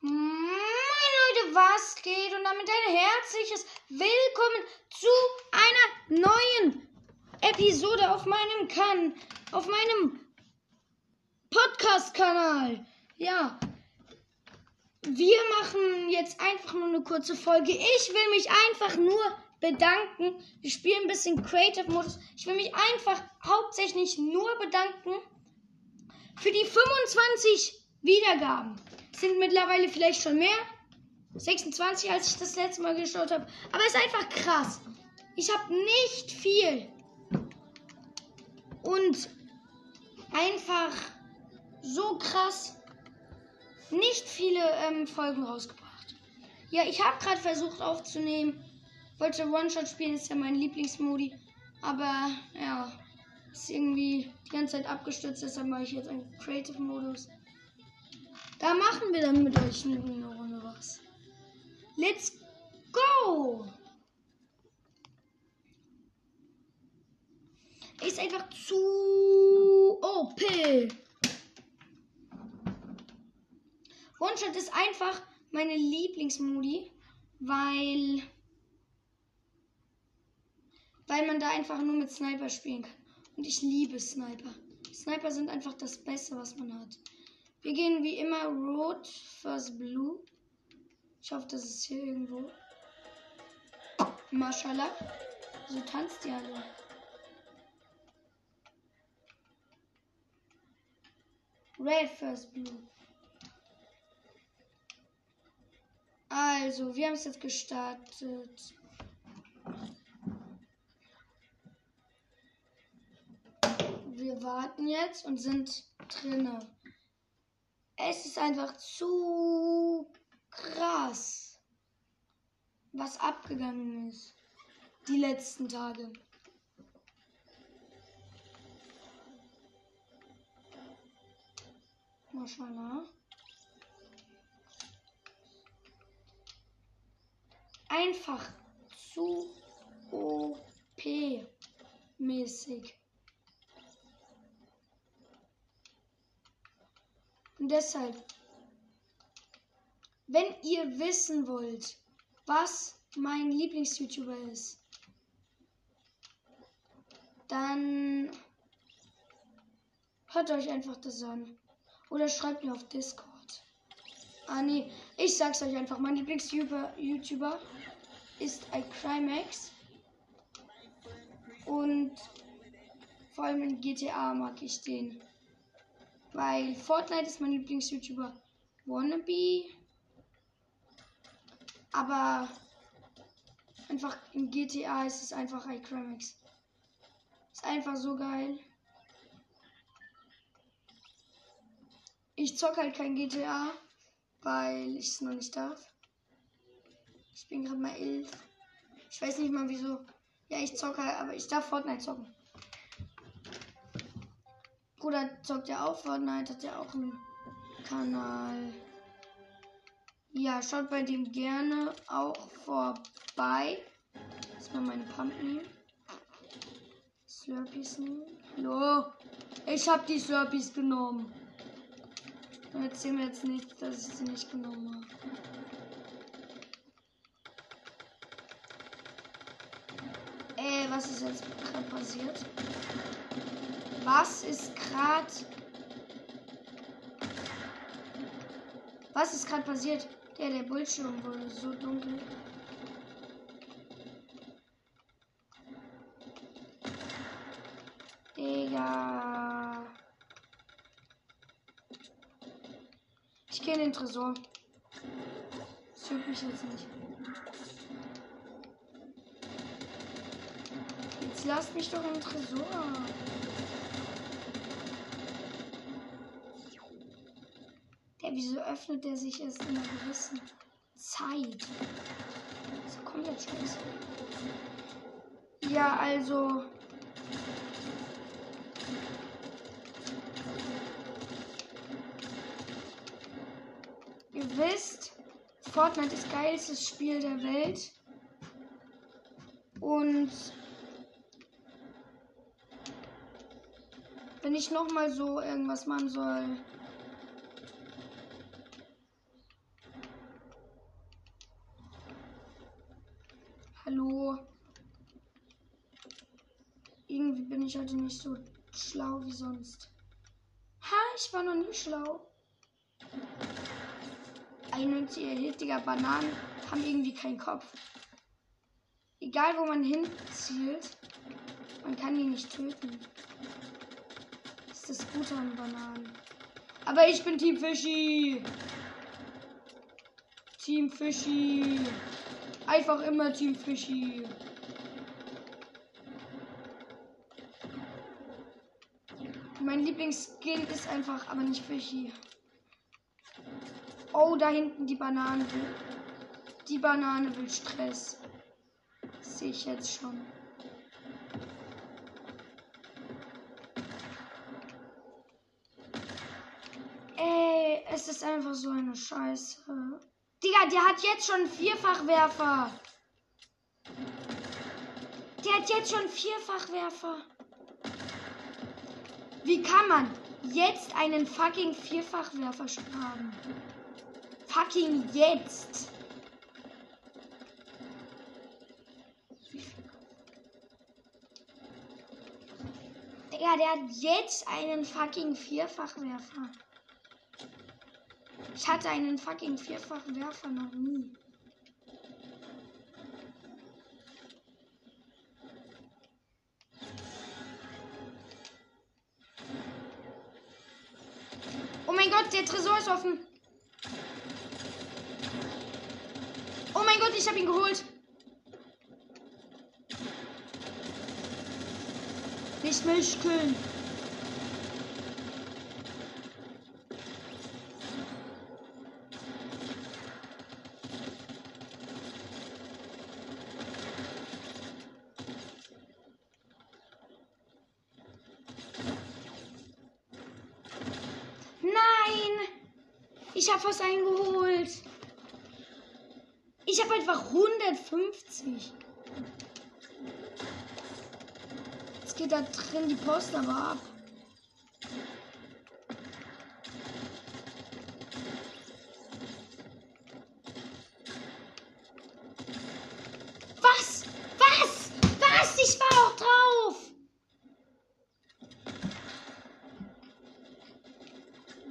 Moin Leute, was geht? Und damit ein herzliches Willkommen zu einer neuen Episode auf meinem Kan auf meinem Podcast-Kanal. Ja. Wir machen jetzt einfach nur eine kurze Folge. Ich will mich einfach nur bedanken. Wir spielen ein bisschen Creative Modus. Ich will mich einfach hauptsächlich nur bedanken für die 25 Wiedergaben. Sind mittlerweile vielleicht schon mehr. 26, als ich das letzte Mal geschaut habe. Aber es ist einfach krass. Ich habe nicht viel. Und einfach so krass nicht viele ähm, Folgen rausgebracht. Ja, ich habe gerade versucht aufzunehmen. Wollte One-Shot spielen, ist ja mein Lieblingsmodi. Aber ja, ist irgendwie die ganze Zeit abgestürzt, deshalb mache ich jetzt einen Creative-Modus. Da machen wir dann mit euch eine Runde was. Let's go! Ist einfach zu OP. One-Shot ist einfach meine Lieblingsmodi, weil weil man da einfach nur mit Sniper spielen kann. Und ich liebe Sniper. Sniper sind einfach das Beste, was man hat. Wir gehen wie immer Rot first Blue. Ich hoffe, das ist hier irgendwo. Mashallah. So tanzt die alle. Red first Blue. Also, wir haben es jetzt gestartet. Wir warten jetzt und sind drinnen. Es ist einfach zu krass, was abgegangen ist die letzten Tage. Maschallah. Einfach zu OP-mäßig. Deshalb, wenn ihr wissen wollt, was mein Lieblings-YouTuber ist, dann hört euch einfach das an. Oder schreibt mir auf Discord. Ah nee, ich sag's euch einfach. Mein Lieblings-YouTuber ist iCrimex. Und vor allem in GTA mag ich den. Weil Fortnite ist mein Lieblings-YouTuber. Wannabe. Aber einfach in GTA ist es einfach iCrimex. Ist einfach so geil. Ich zock halt kein GTA, weil ich es noch nicht darf. Ich bin gerade mal elf. Ich weiß nicht mal wieso. Ja, ich zocke, aber ich darf Fortnite zocken. Bruder zockt ja auch Fortnite, hat ja auch einen Kanal. Ja, schaut bei dem gerne auch vorbei. Erstmal meine Pump nehmen. Slurpees nehmen. Hallo. Ich hab die Slurpees genommen. Dann erzähl mir jetzt nicht, dass ich sie nicht genommen habe. Ey, was ist jetzt gerade passiert? Was ist gerade. Was ist gerade passiert? Der, der Bildschirm wurde so dunkel. Digga. Ich gehe in den Tresor. Das juckt mich jetzt nicht. Jetzt lasst mich doch im Tresor. Wieso öffnet der sich erst in einer gewissen Zeit? So komplett scheiße. Ja, also. Ihr wisst, Fortnite ist geilstes Spiel der Welt. Und wenn ich noch mal so irgendwas machen soll, ich heute nicht so schlau wie sonst. Ha, ich war noch nie schlau. 91 hittiger Bananen haben irgendwie keinen Kopf. Egal wo man hinzielt, man kann die nicht töten. Das ist das Gute an Bananen. Aber ich bin Team Fischi. Team Fischi. Einfach immer Team Fischi. Mein Lieblingsskin ist einfach aber nicht Fischi. Oh, da hinten die Banane. Die Banane will Stress. Sehe ich jetzt schon. Ey, es ist einfach so eine Scheiße. Digga, der hat jetzt schon Vierfachwerfer. Der hat jetzt schon Vierfachwerfer. Wie kann man jetzt einen fucking Vierfachwerfer haben? Fucking jetzt. Digga, der hat jetzt einen fucking Vierfachwerfer. Ich hatte einen fucking Vierfachwerfer noch nie. Der Tresor ist offen. Oh mein Gott, ich habe ihn geholt. Nicht Milchkühlen. Nein! Ich habe was eingeholt. Ich habe einfach 150. Jetzt geht da drin die Post aber ab. Was? Was? Was? Ich war auch drauf.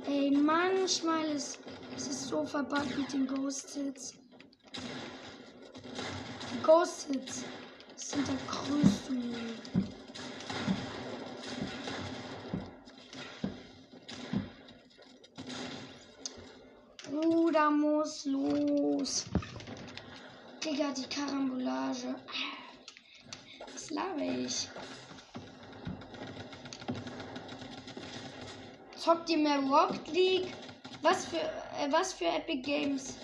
Ey, manchmal ist verbuggt mit den Ghost Hits. Die Ghost Hits sind der größte Müll. Bruder muss los. Digga, die Karambolage. Was laber ich? Zockt ihr mehr Rocket League? Was für, äh, was für Epic Games?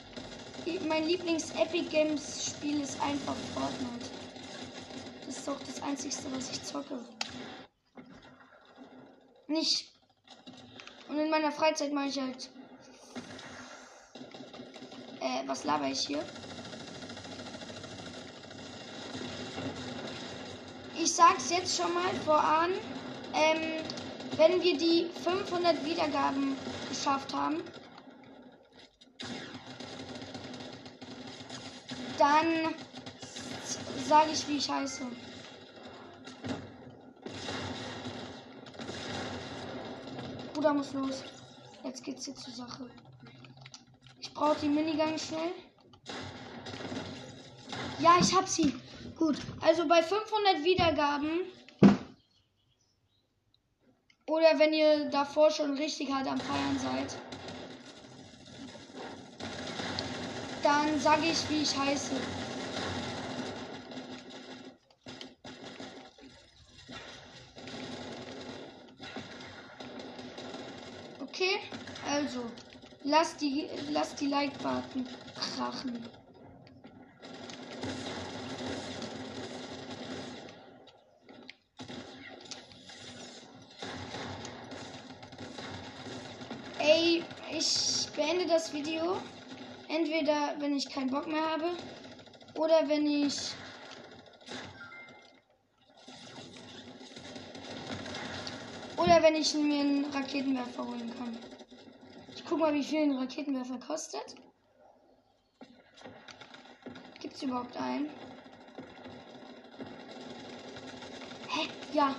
Mein Lieblings-Epic Games Spiel ist einfach Fortnite. Das ist doch das einzigste, was ich zocke. Nicht. Und in meiner Freizeit mache ich halt. Äh, was laber ich hier? Ich sag's jetzt schon mal voran. Ähm, wenn wir die 500 Wiedergaben geschafft haben, dann sage ich, wie ich heiße. Bruder muss los. Jetzt geht's hier zur Sache. Ich brauche die Minigun schnell. Ja, ich hab sie. Gut. Also bei 500 Wiedergaben oder wenn ihr davor schon richtig hart am Feiern seid, dann sage ich, wie ich heiße. Okay, also lasst die, lasst die Like-Button krachen. Ey, ich beende das Video. Entweder wenn ich keinen Bock mehr habe oder wenn ich oder wenn ich mir einen Raketenwerfer holen kann. Ich guck mal, wie viel ein Raketenwerfer kostet. Gibt es überhaupt einen? Hä? Ja.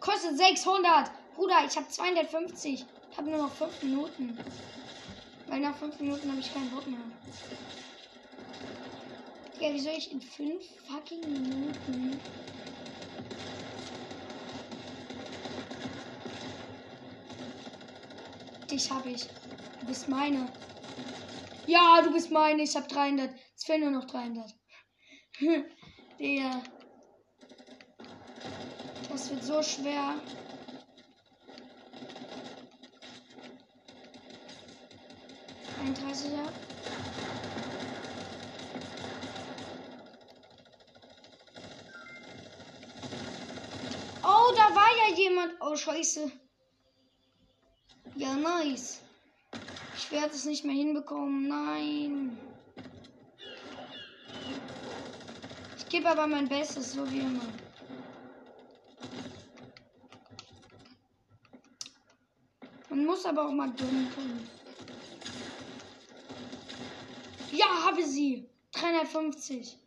kostet 600. Bruder, ich habe 250. Ich habe nur noch 5 Minuten. Weil nach 5 Minuten habe ich keinen Bock mehr. Ja, wie soll ich in 5 fucking Minuten Dich habe ich. Du bist meine. Ja, du bist meine. Ich habe 300. Es fehlen nur noch 300. Der. Das wird so schwer. Einunddreißiger. Oh, da war ja jemand. Oh, scheiße. Ja, nice. Ich werde es nicht mehr hinbekommen. Nein. Ich gebe aber mein Bestes, so wie immer. Man muss aber auch mal gönnen können. Ja, habe sie. 350.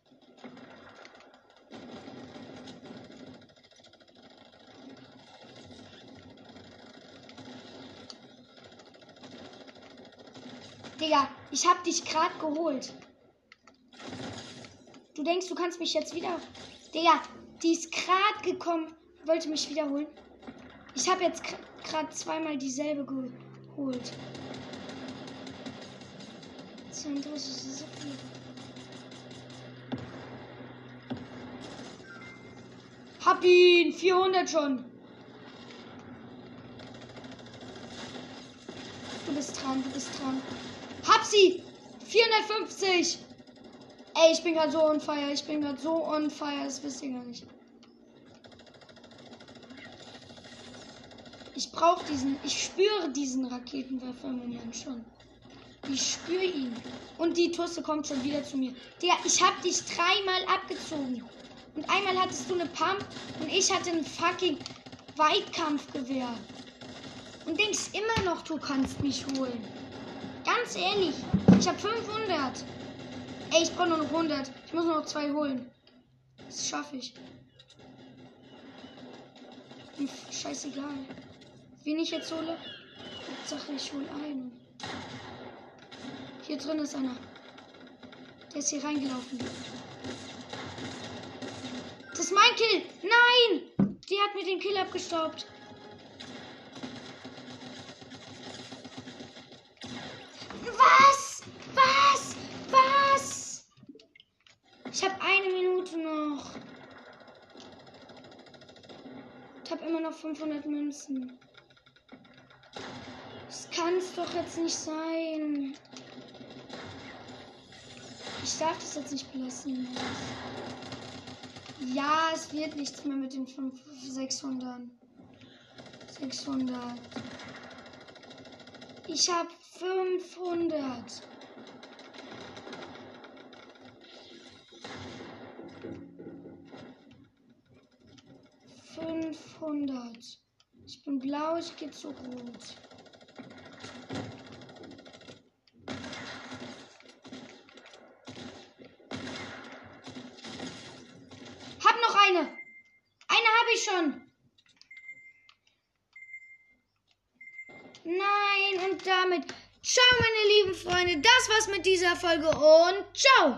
Digga, ich hab dich gerade geholt. Du denkst, du kannst mich jetzt wieder. Digga, die ist gerade gekommen, wollte mich wiederholen. Ich habe jetzt gerade zweimal dieselbe geholt. 32 ist so viel. Hab ihn! 400 schon! Du bist dran, du bist dran. Hab sie! 450! Ey, ich bin gerade so on fire. Ich bin gerade so on fire. Das wisst ihr gar nicht. Ich brauche diesen. Ich spüre diesen Raketenwerfer im Moment schon. Ich spüre ihn. Und die Tusse kommt schon wieder zu mir. Der, ich hab dich dreimal abgezogen. Und einmal hattest du eine Pump und ich hatte ein fucking Weitkampfgewehr. Und denkst immer noch, du kannst mich holen. Ganz ehrlich, ich habe 500. Ey, ich brauche nur noch 100. Ich muss nur noch zwei holen. Das schaffe ich. Hm, scheißegal. Wen ich jetzt hole? Hauptsache, ich hole einen. Hier drin ist einer. Der ist hier reingelaufen. Das ist mein Kill. Nein! Die hat mir den Kill abgestaubt. Was? Was? Was? Ich habe eine Minute noch. Ich habe immer noch 500 Münzen. Das kann es doch jetzt nicht sein. Ich darf das jetzt nicht belassen. Ja, es wird nichts mehr mit den 5, 600. 600. Ich habe 500. Fünfhundert. Ich bin blau, ich gehe zu rot. Hab noch eine. Eine habe ich schon. Nein, und damit ciao, meine lieben Freunde. Das war's mit dieser Folge und ciao.